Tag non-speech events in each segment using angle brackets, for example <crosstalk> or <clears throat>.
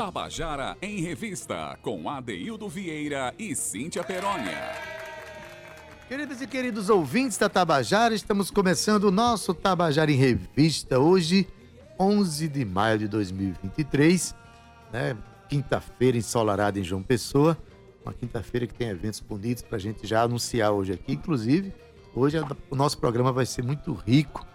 Tabajara em Revista, com Adeildo Vieira e Cíntia Perónia. Queridos e queridos ouvintes da Tabajara, estamos começando o nosso Tabajara em Revista hoje, 11 de maio de 2023, né? Quinta-feira ensolarada em João Pessoa. Uma quinta-feira que tem eventos bonitos para a gente já anunciar hoje aqui. Inclusive, hoje o nosso programa vai ser muito rico.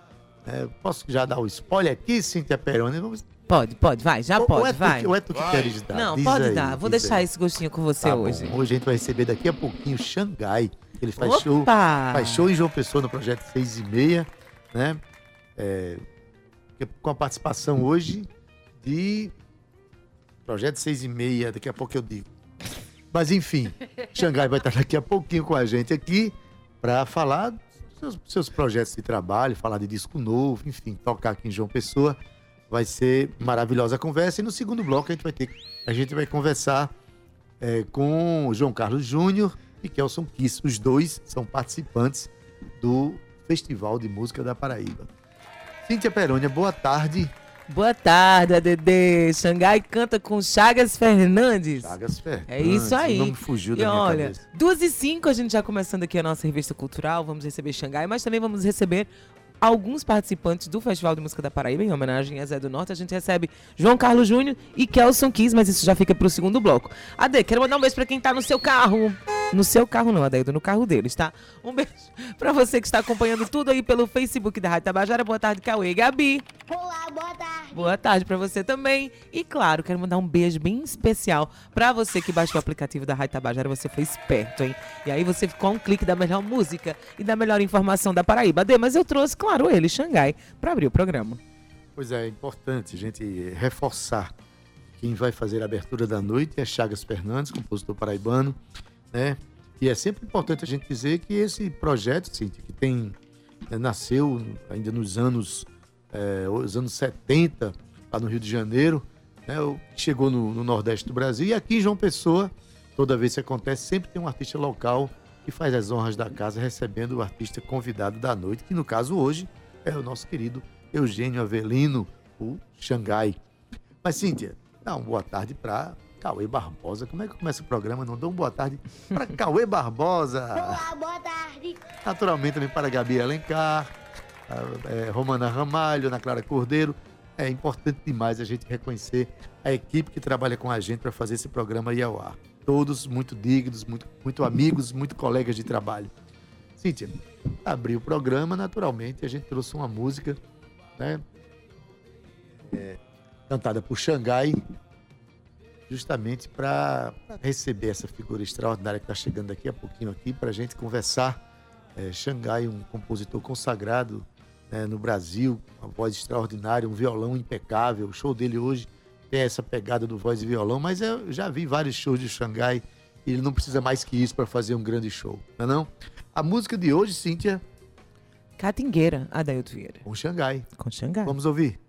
Né? Posso já dar o spoiler aqui, Cíntia Peroni? Vamos Pode, pode, vai, já ou, pode, ou é vai. Tu, ou é tu que vai. queres dar? Não, diz pode aí, dar. Vou deixar aí. esse gostinho com você tá hoje. Bom. Hoje a gente vai receber daqui a pouquinho Xangai. Ele faz Opa! show, faz show em João Pessoa no projeto 6 e meia, né? É, com a participação hoje de projeto 6 e meia, daqui a pouco eu digo. Mas enfim, <laughs> Xangai vai estar daqui a pouquinho com a gente aqui para falar dos seus, seus projetos de trabalho, falar de disco novo, enfim, tocar aqui em João Pessoa vai ser maravilhosa a conversa. E no segundo bloco a gente vai ter, a gente vai conversar é, com João Carlos Júnior e Kelson Kiss. Os dois são participantes do Festival de Música da Paraíba. Cíntia Perônia, boa tarde. Boa tarde, ADD. Xangai canta com Chagas Fernandes. Chagas Fernandes. É isso aí. Não me fugiu da e minha olha, cabeça. duas e cinco a gente já começando aqui a nossa revista cultural. Vamos receber Xangai, mas também vamos receber alguns participantes do Festival de Música da Paraíba, em homenagem a Zé do Norte. A gente recebe João Carlos Júnior e Kelson Kiss, mas isso já fica pro segundo bloco. Ade, quero mandar um beijo pra quem tá no seu carro. No seu carro não, Adeildo, no carro deles, tá? Um beijo pra você que está acompanhando tudo aí pelo Facebook da Rádio Tabajara. Boa tarde, Cauê e Gabi. Olá, boa tarde. Boa tarde pra você também. E claro, quero mandar um beijo bem especial pra você que baixou o aplicativo da Rádio Tabajara. Você foi esperto, hein? E aí você ficou um clique da melhor música e da melhor informação da Paraíba. Ade, mas eu trouxe, claro, ele, Xangai, pra abrir o programa. Pois é, é importante a gente reforçar. Quem vai fazer a abertura da noite é Chagas Fernandes, compositor paraibano né? E é sempre importante a gente dizer que esse projeto, Cíntia, que tem né, nasceu ainda nos anos, é, os anos 70, lá no Rio de Janeiro, né, chegou no, no, Nordeste do Brasil, e aqui em João Pessoa, toda vez que acontece, sempre tem um artista local que faz as honras da casa, recebendo o artista convidado da noite, que no caso hoje é o nosso querido Eugênio Avelino, o Xangai. Mas, Cíntia, dá uma boa tarde para Cauê Barbosa. Como é que começa o programa? Não dou uma boa tarde para <laughs> Cauê Barbosa. Olá, boa tarde. Naturalmente também para Gabi Alencar, é, Romana Ramalho, Ana Clara Cordeiro. É importante demais a gente reconhecer a equipe que trabalha com a gente para fazer esse programa ir ao ar. Todos muito dignos, muito, muito amigos, muito colegas de trabalho. Cíntia, abriu o programa, naturalmente, a gente trouxe uma música, né? É, cantada por Xangai, justamente para receber essa figura extraordinária que está chegando daqui a pouquinho aqui para a gente conversar. É, Xangai, um compositor consagrado né, no Brasil, uma voz extraordinária, um violão impecável. O show dele hoje tem essa pegada do voz e violão, mas eu já vi vários shows de Xangai e ele não precisa mais que isso para fazer um grande show, não é não? A música de hoje, Cíntia... Catingueira, Adailto Vieira. Com Xangai. Com Xangai. Vamos ouvir.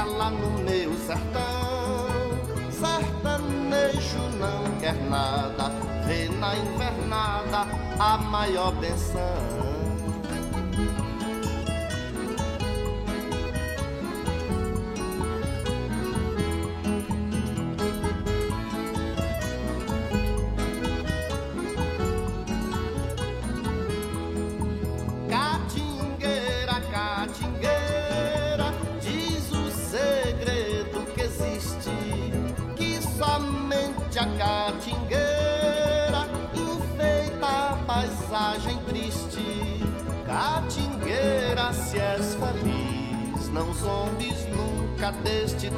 Lá no meu sertão. Sertanejo não quer nada, vê na invernada a maior benção.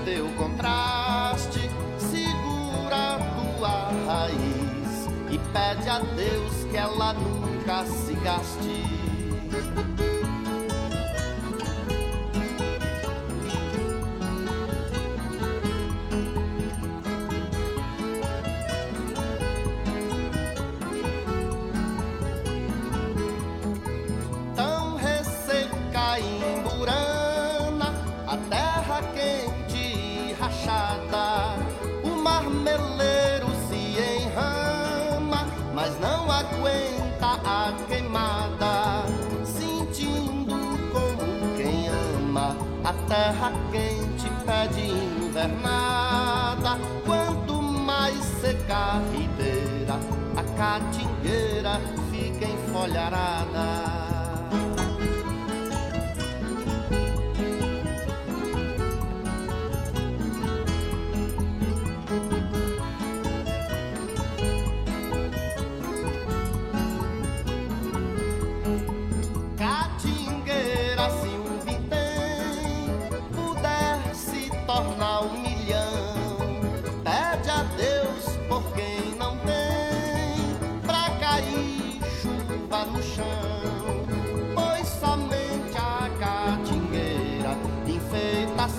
Teu contraste. Segura tua raiz e pede a Deus que ela nunca se gaste. Terra quente pede invernada, quanto mais seca a ribeira, a catingueira fica enfolharada.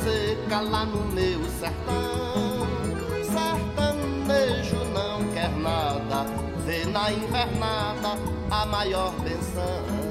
Seca lá no meu sertão. Sertanejo não quer nada, vê na invernada a maior benção.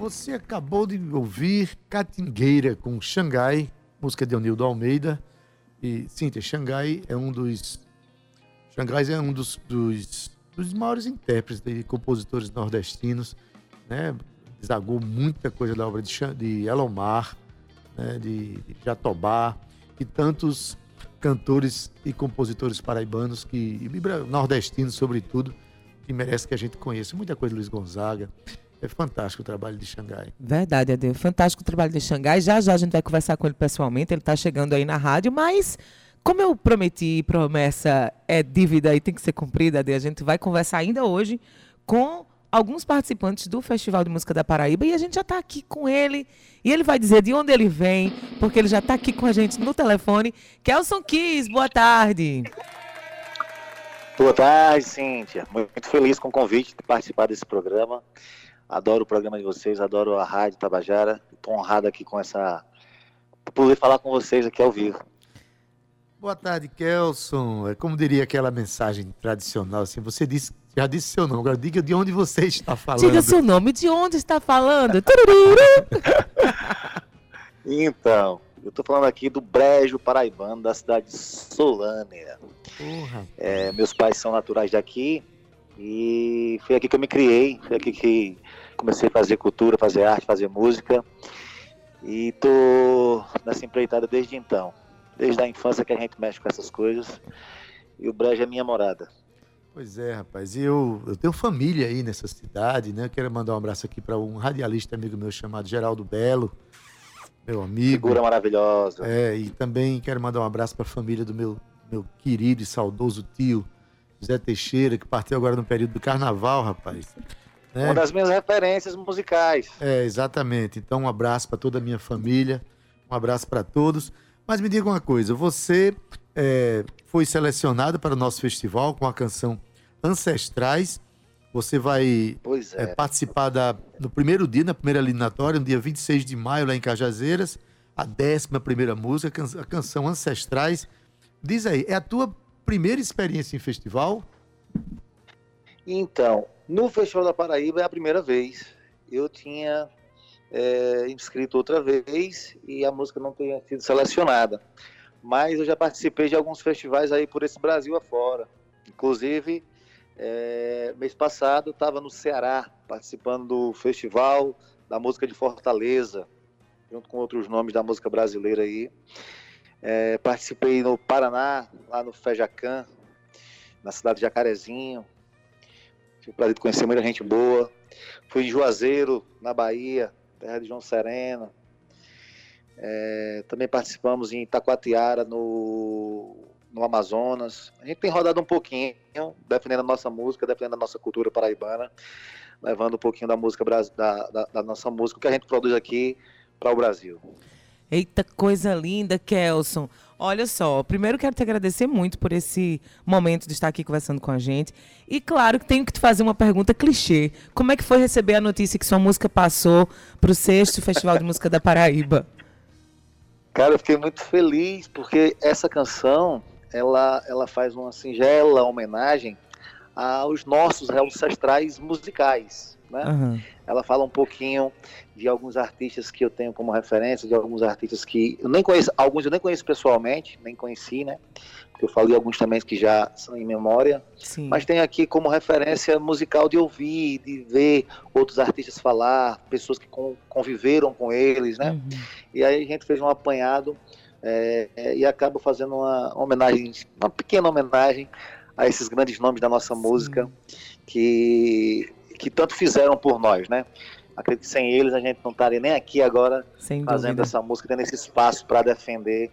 Você acabou de ouvir Catingueira com Xangai, música de Onildo Almeida. E Cíntia, Xangai é um dos. Xangai é um dos, dos, dos maiores intérpretes de compositores nordestinos, né? Desagou muita coisa da obra de, de Elomar, né? de, de Jatobá e tantos cantores e compositores paraibanos que e nordestinos sobretudo que merece que a gente conheça muita coisa Luiz Gonzaga é fantástico o trabalho de Xangai Verdade, Ade. Fantástico o trabalho de Xangai. Já já a gente vai conversar com ele pessoalmente. Ele está chegando aí na rádio, mas como eu prometi, promessa é dívida e tem que ser cumprida, Ade, a gente vai conversar ainda hoje com alguns participantes do Festival de Música da Paraíba e a gente já está aqui com ele e ele vai dizer de onde ele vem, porque ele já está aqui com a gente no telefone. Kelson Kiss, boa tarde. Boa tarde, Cíntia. Muito feliz com o convite de participar desse programa. Adoro o programa de vocês, adoro a Rádio Tabajara. Estou honrado aqui com essa. por poder falar com vocês aqui ao vivo. Boa tarde, Kelson. É como diria aquela mensagem tradicional, assim, você disse, já disse seu nome, agora diga de onde você está falando. Diga seu nome, de onde está falando? <laughs> Então, eu estou falando aqui do Brejo Paraibano, da cidade de Solânia. Porra. É, meus pais são naturais daqui e foi aqui que eu me criei, foi aqui que comecei a fazer cultura, fazer arte, fazer música. E tô nessa empreitada desde então. Desde a infância que a gente mexe com essas coisas. E o Brejo é minha morada. Pois é, rapaz. E eu, eu tenho família aí nessa cidade, né? Eu quero mandar um abraço aqui para um radialista amigo meu chamado Geraldo Belo, meu amigo. Figura maravilhosa. É, e também quero mandar um abraço para a família do meu, meu querido e saudoso tio, José Teixeira, que partiu agora no período do carnaval, rapaz. Né? Uma das minhas referências musicais. É, exatamente. Então, um abraço para toda a minha família, um abraço para todos. Mas me diga uma coisa, você é, foi selecionado para o nosso festival com a canção Ancestrais. Você vai é, é. participar da, no primeiro dia, na primeira eliminatória, no dia 26 de maio, lá em Cajazeiras, a 11 primeira música, a canção Ancestrais. Diz aí, é a tua primeira experiência em festival? Então, no Festival da Paraíba é a primeira vez. Eu tinha é, inscrito outra vez e a música não tinha sido selecionada. Mas eu já participei de alguns festivais aí por esse Brasil afora. Inclusive, é, mês passado estava no Ceará, participando do Festival da Música de Fortaleza, junto com outros nomes da música brasileira aí. É, participei no Paraná, lá no Fejacan, na cidade de Jacarezinho. Tive o prazer de conhecer muita gente boa. Fui em Juazeiro, na Bahia, terra de João Sereno. É, também participamos em Itacoatiara, no, no Amazonas. A gente tem rodado um pouquinho, defendendo a nossa música, defendendo a nossa cultura paraibana, levando um pouquinho da música da, da, da nossa música, que a gente produz aqui para o Brasil. Eita, coisa linda, Kelson. Olha só, primeiro quero te agradecer muito por esse momento de estar aqui conversando com a gente. E claro que tenho que te fazer uma pergunta clichê. Como é que foi receber a notícia que sua música passou para o sexto Festival de Música da Paraíba? Cara, eu fiquei muito feliz porque essa canção ela, ela faz uma singela homenagem aos nossos ancestrais musicais, né? Aham. Ela fala um pouquinho de alguns artistas que eu tenho como referência, de alguns artistas que eu nem conheço, alguns eu nem conheço pessoalmente, nem conheci, né? Porque eu falei alguns também que já são em memória, Sim. mas tem aqui como referência musical de ouvir, de ver outros artistas falar, pessoas que con- conviveram com eles, né? Uhum. E aí a gente fez um apanhado é, é, e acaba fazendo uma homenagem, uma pequena homenagem a esses grandes nomes da nossa música que, que tanto fizeram por nós, né? Acredito que sem eles a gente não estaria nem aqui agora fazendo essa música, tendo esse espaço para defender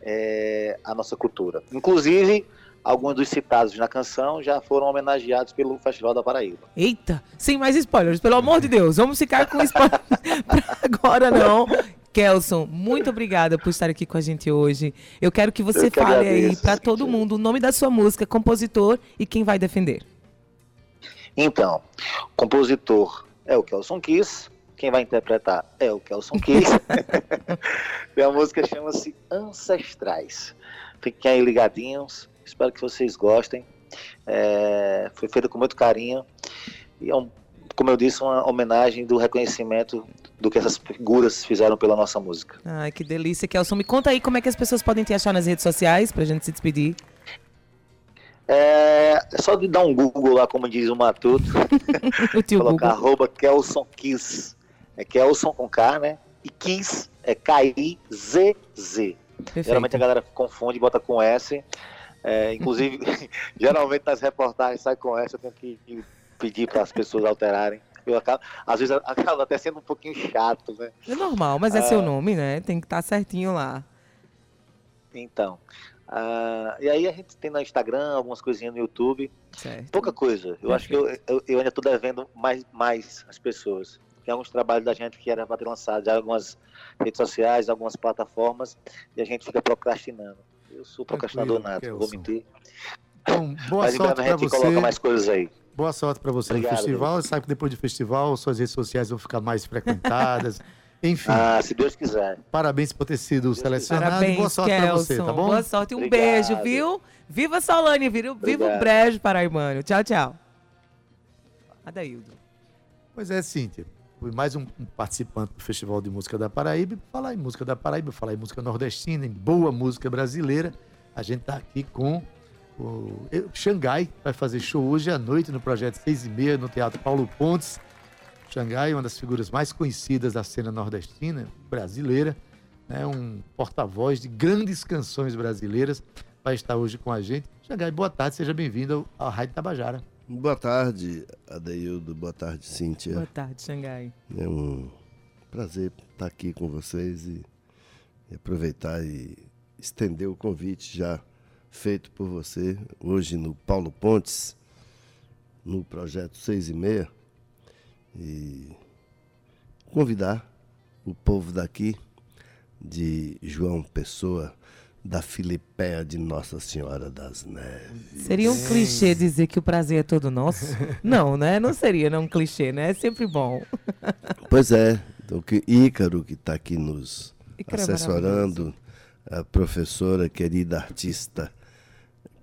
é, a nossa cultura. Inclusive, alguns dos citados na canção já foram homenageados pelo Festival da Paraíba. Eita, sem mais spoilers, pelo amor de Deus. Vamos ficar com spoilers <laughs> agora, não. Kelson, muito obrigada por estar aqui com a gente hoje. Eu quero que você que fale aí agradeço, para todo mundo o nome da sua música, compositor e quem vai defender. Então, compositor é o Kelson Kiss, quem vai interpretar é o Kelson Kiss. <laughs> e a música chama-se Ancestrais. Fiquem aí ligadinhos, espero que vocês gostem. É, foi feita com muito carinho e é um, como eu disse, uma homenagem do reconhecimento do que essas figuras fizeram pela nossa música. Ai, que delícia, Kelson. Me conta aí como é que as pessoas podem te achar nas redes sociais pra gente se despedir. É, é só de dar um Google lá, como diz o Matuto, <laughs> O colocar Google. arroba Kelson Kiss. É Kelson com K, né? E Kiss é K-I-Z-Z. Geralmente a galera confunde e bota com S. É, inclusive, <laughs> geralmente nas reportagens sai com S, eu tenho que pedir para as pessoas alterarem. Eu acabo, às vezes <laughs> acaba até sendo um pouquinho chato, né? É normal, mas é seu nome, né? Tem que estar certinho lá. Então. Ah, e aí a gente tem no Instagram, algumas coisinhas no YouTube. Certo. Pouca coisa. Eu acho que eu, eu, eu ainda estou devendo mais, mais as pessoas. Tem alguns trabalhos da gente que era para ter lançado já em algumas redes sociais, algumas plataformas, e a gente fica procrastinando. Eu sou procrastinador Tranquilo, nada, não vou mentir. Então, boa Mas sorte para gente você. coloca mais coisas aí. Boa sorte para você Obrigado, no festival. Sabe que depois do festival, suas redes sociais vão ficar mais frequentadas. <laughs> Enfim, Ah, se Deus quiser. parabéns por ter sido selecionado e Parabéns, boa sorte para você, tá bom? Boa sorte, um Obrigado. beijo, viu? Viva Solane, viu? Viva o Obrigado. Brejo Paraibano. Tchau, tchau. Adaildo. Pois é, Cíntia. Fui mais um, um participante do Festival de Música da Paraíba. Falar em música da Paraíba, falar em música nordestina, em boa música brasileira. A gente está aqui com o eu- Xangai, vai fazer show hoje à noite no Projeto 6 e meia, no Teatro Paulo Pontes. Xangai é uma das figuras mais conhecidas da cena nordestina, brasileira. É um porta-voz de grandes canções brasileiras. Vai estar hoje com a gente. Xangai, boa tarde, seja bem-vindo ao, ao Rádio Tabajara. Boa tarde, Adeildo. Boa tarde, Cíntia. Boa tarde, Xangai. É um prazer estar aqui com vocês e, e aproveitar e estender o convite já feito por você hoje no Paulo Pontes, no projeto 6 e meia, e convidar o povo daqui, de João Pessoa, da Filipéia de Nossa Senhora das Neves. Seria um clichê dizer que o prazer é todo nosso? <laughs> Não, né? Não seria não um clichê, né? É sempre bom. <laughs> Pois é, então, que Ícaro, que está aqui nos Ícaro é assessorando, a professora, querida artista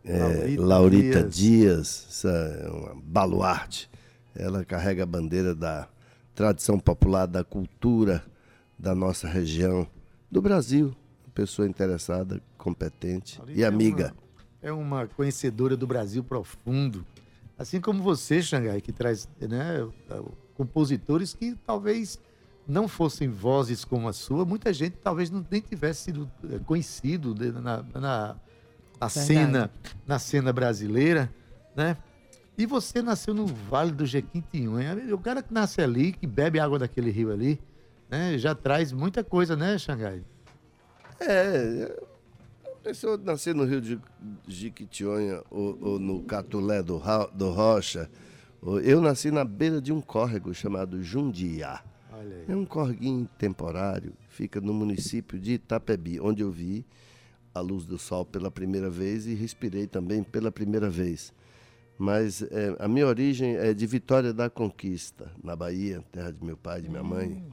é, Laurita Laurita Dias. Dias, essa é uma baluarte. Ela carrega a bandeira da tradição popular, da cultura da nossa região, do Brasil. Pessoa interessada, competente Laurita e é amiga. uma- É uma conhecedora do Brasil profundo. Assim como você, Xangai, que traz né, compositores que talvez não fossem vozes como a sua, muita gente talvez não nem tivesse sido eh, conhecido de- na, na, na cena, na cena brasileira, né? E você nasceu no Vale do Jequitinhonha. O cara que nasce ali, que bebe água daquele rio ali, né? Já traz muita coisa, né, Xangai? É, a pessoa nascer no Rio de Jiquitionha ou, ou no Catulé do, do Rocha, eu nasci na beira de um córrego chamado Jundiá. Aí. É um corguinho temporário, fica no município de Itapebi, onde eu vi a luz do sol pela primeira vez e respirei também pela primeira vez. Mas é, a minha origem é de Vitória da Conquista, na Bahia, terra de meu pai e de minha mãe.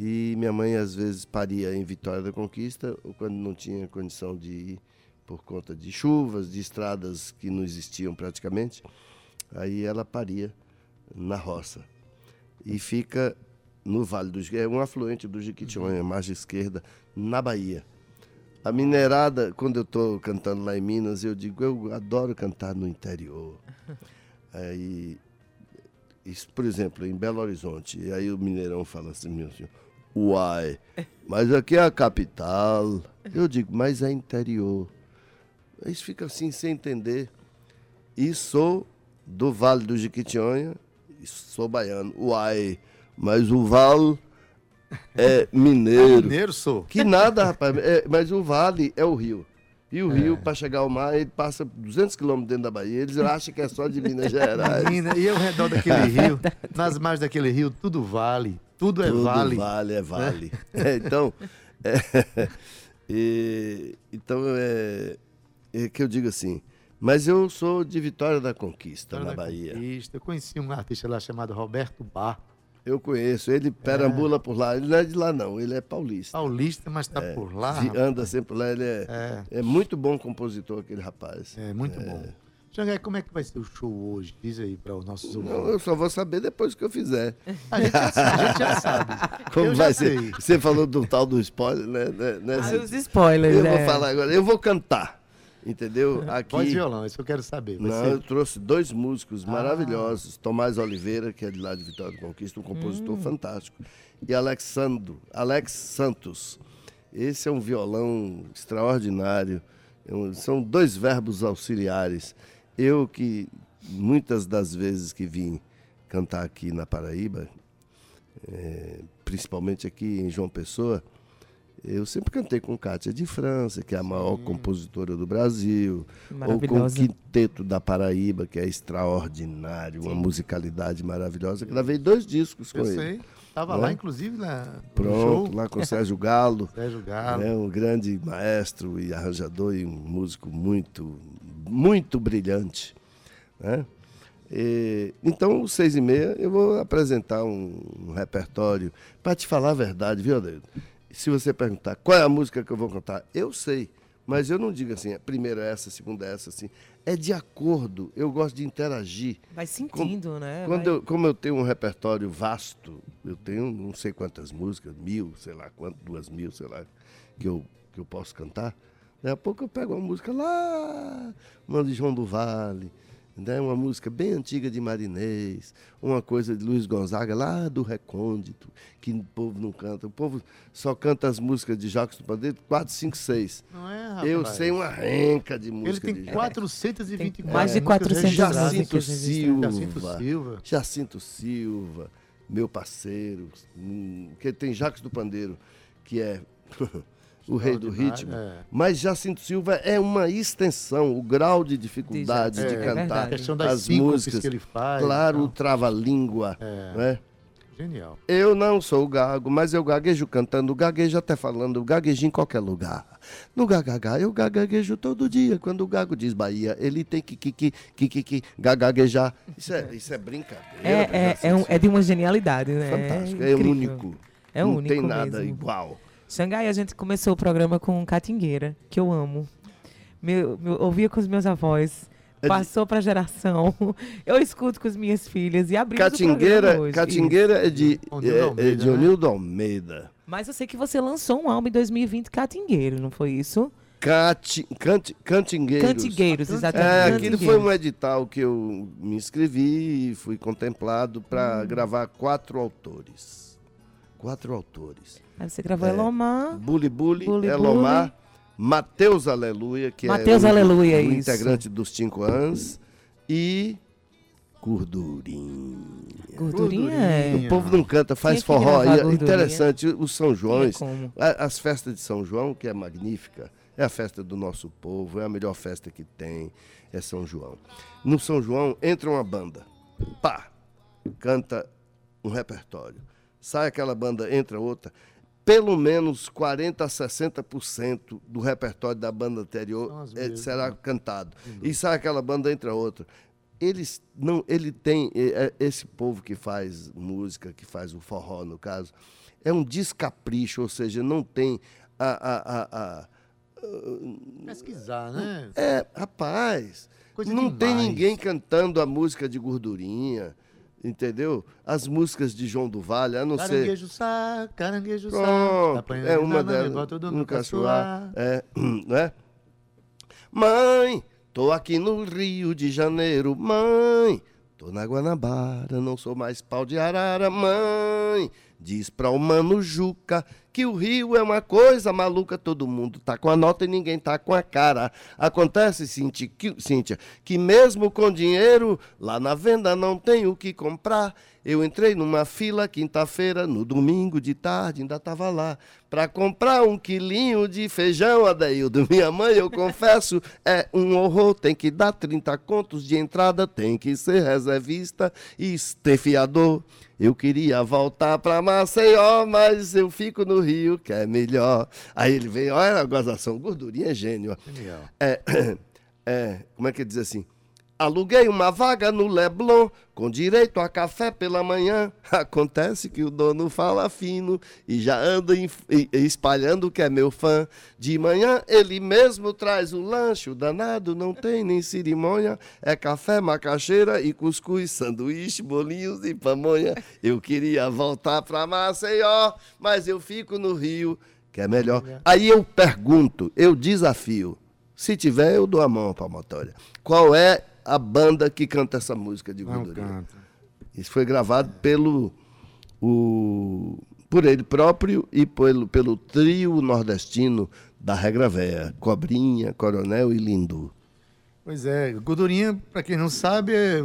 E minha mãe às vezes paria em Vitória da Conquista, ou quando não tinha condição de ir por conta de chuvas, de estradas que não existiam praticamente, aí ela paria na roça. E fica no Vale do é um afluente do Jequitinhonha, margem esquerda, na Bahia. A minerada, quando eu estou cantando lá em Minas, eu digo, eu adoro cantar no interior. Aí, <laughs> isso, por exemplo, em Belo Horizonte, e aí o Mineirão fala assim, meu senhor, uai, mas aqui é a capital. Eu digo, mas é interior. Eles ficam assim, sem entender. E sou do Vale do Jequitinhonha, e sou baiano. Uai, mas o Vale é mineiro. Mineiro sou. Que nada, rapaz. É, mas o vale é o rio. E o rio, para chegar ao mar, ele passa 200 quilômetros dentro da Bahia. Eles acham que é só de Minas Gerais. Menina, e ao redor daquele <laughs> rio, nas margens daquele rio, tudo vale. Tudo é Tudo vale. vale, é vale. <laughs> É, então, é, <laughs> e- então é, é que eu digo assim. Mas eu sou de Vitória da Conquista, História na da Bahia. Conquista. Eu conheci um artista lá chamado Roberto Bar, Eu conheço. Ele perambula por lá. Ele não é de lá, não. Ele é paulista. paulista, mas tá por lá. Rapaz. anda sempre lá. Ele é, É. é muito bom compositor, aquele rapaz. É muito bom. Xangai, como é que vai ser o show hoje? Diz aí para os nossos Não, ouvintes. eu só vou saber depois que eu fizer. A gente já sabe. Gente já sabe. <laughs> Como eu já vai ser? sei. Você falou do tal do spoiler, né? né, né, Ah, os spoilers, eu é. vou falar agora. Eu vou cantar, entendeu? Aqui. Voz e violão, é isso que eu quero saber. Não, ser- eu trouxe dois músicos Ah. maravilhosos. Tomás Oliveira, que é de lá de Vitória do Conquista, um compositor Hum. fantástico. E Alexandro, Alex Santos. Esse é um violão extraordinário. É são dois verbos auxiliares. Eu que muitas das vezes que vim cantar aqui na Paraíba, eh, principalmente aqui em João Pessoa, eu sempre cantei com Cátia de França, que é a maior compositora do Brasil, ou com o. Quinteto da Paraíba, que é extraordinário, uma musicalidade maravilhosa. Gravei dois discos com Eu ele. sei. Tava Né? lá, inclusive, na, Pronto, show. lá com o Sérgio Galo. <laughs> Sérgio Galo. É um grande maestro e arranjador e um músico muito, muito brilhante. Né? E, então, às seis e meia, eu vou apresentar um, um repertório. Para te falar a verdade, viu, Adeildo? Se você perguntar qual é a música que eu vou cantar, eu sei. Mas eu não digo assim, a primeira é essa, a segunda é essa, assim. É de acordo. Eu gosto de interagir. Vai sentindo, né? Quando Vai- eu, como eu tenho um repertório vasto, eu tenho não sei quantas músicas, mil, sei lá quanto, duas mil, sei lá, que eu, que eu posso cantar. Daqui a pouco eu pego uma música lá, uma de João do Vale, né, uma música bem antiga de Marinês, uma coisa de Luiz Gonzaga lá do Recôndito, que o povo não canta. O povo só canta as músicas de Jacques do Pandeiro, 4, 5, 6. Não é, rapaz? Eu sei uma renca de Ele música tem de Jacques. 424 Tem mais de músicas 400 registradas. Jacinto registradas. Jacinto Silva. Silva. Jacinto Silva, meu parceiro, que tem Jacques do Pandeiro, que é <laughs> o rei do ritmo. é. Mas Jacinto Silva é uma extensão, o grau de dificuldade De de, Jacinto, é cantar verdade. A questão das as músicas. que ele faz. claro, o então. trava-língua. É. Né? Genial. Eu não sou gago, mas eu gaguejo cantando, gaguejo até falando, gaguejo em qualquer lugar. No gagagá, eu gaguejo todo dia. Quando o gago diz Bahia, ele tem que que que que que, que gagaguejar. Isso é, isso é brincadeira. É, é, Prejaci, é, um- é de uma genialidade, né? fantástico, é, é, único. É não único tem nada mesmo. igual. Xangai, a gente começou o programa com Catingueira, que eu amo. Meu, meu- ouvia com os meus avós. É Passou pra geração. <laughs> Eu escuto com as minhas filhas e abrimos o Catingueira, hoje. Catingueira é de, Onildo é, é Almeida, de né? Onildo Almeida. Mas eu sei que você lançou um álbum em 2020, Catingueiro, não foi isso? Cati, canti, cantingueiros. Cantigueiros, exatamente. É, aquilo foi um edital que eu me inscrevi e fui contemplado para Hum. gravar quatro autores. Quatro autores. Aí você gravou É. Elomar. Bully Bully, Bully Elomar, Mateus Aleluia, que Mateus é o, Aleluia, o isso. integrante dos Cinco Anos, e Gordurinha. Gordurinha é. Gordurinha. O povo não canta, faz Tinha que forró. E é interessante, os São Joões, as festas de São João, que é magnífica, é a festa do nosso povo, é a melhor festa que tem, é São João. No São João entra uma banda, pá, canta um repertório. Sai aquela banda, entra outra. Pelo menos 40 a 60% do repertório da banda anterior é, será né? cantado. E sai aquela banda, entra outra. Eles não, ele tem é, esse povo que faz música, que faz o forró no caso, é um descapricho, ou seja, não tem a, a, a- a- Pesquisar, né? é, rapaz, Coisa não tem demais. ninguém cantando a música de gordurinha, entendeu? As músicas de João do Vale, a não ser. Caranguejo sá, caranguejo sá. Apanha é uma delas. caçoar. caçoar. É, <clears throat> né? Mãe, tô aqui no Rio de Janeiro, mãe. Tô na Guanabara, não sou mais pau de arara, mãe. Diz pra o mano Juca que o Rio é uma coisa maluca, todo mundo tá com a nota e ninguém tá com a cara. Acontece, Cíntia, que, Cíntia, que mesmo com dinheiro, lá na venda não tem o que comprar. Eu entrei numa fila quinta-feira, no domingo de tarde, ainda tava lá, pra comprar um quilinho de feijão, Adaildo. <laughs> Minha mãe, eu confesso, é um horror. Tem que dar 30 contos de entrada, tem que ser reservista e ter fiador. Eu queria voltar pra Maceió, mas eu fico no Rio, que é melhor. Aí ele vem, olha a gozação, gordurinha é gênio. É, <clears throat> é, como é que diz assim? Aluguei uma vaga no Leblon, com direito a café pela manhã. <laughs> Acontece que o dono fala fino e já anda espalhando que é meu fã. De manhã ele mesmo traz o lanche, o danado não tem nem cerimônia. É café, macaxeira e cuscuz, sanduíche, bolinhos e pamonha. Eu queria voltar pra Maceió, mas eu fico no Rio, que é melhor. Aí eu pergunto, eu desafio. Se tiver, eu dou a mão para a motória. Qual é a banda que canta essa música de gordurinha? Isso foi gravado pelo o, por ele próprio e pelo, pelo trio nordestino da Regra Véia, Cobrinha, Coronel e Lindu. Pois é, Gordurinha, pra quem não sabe, é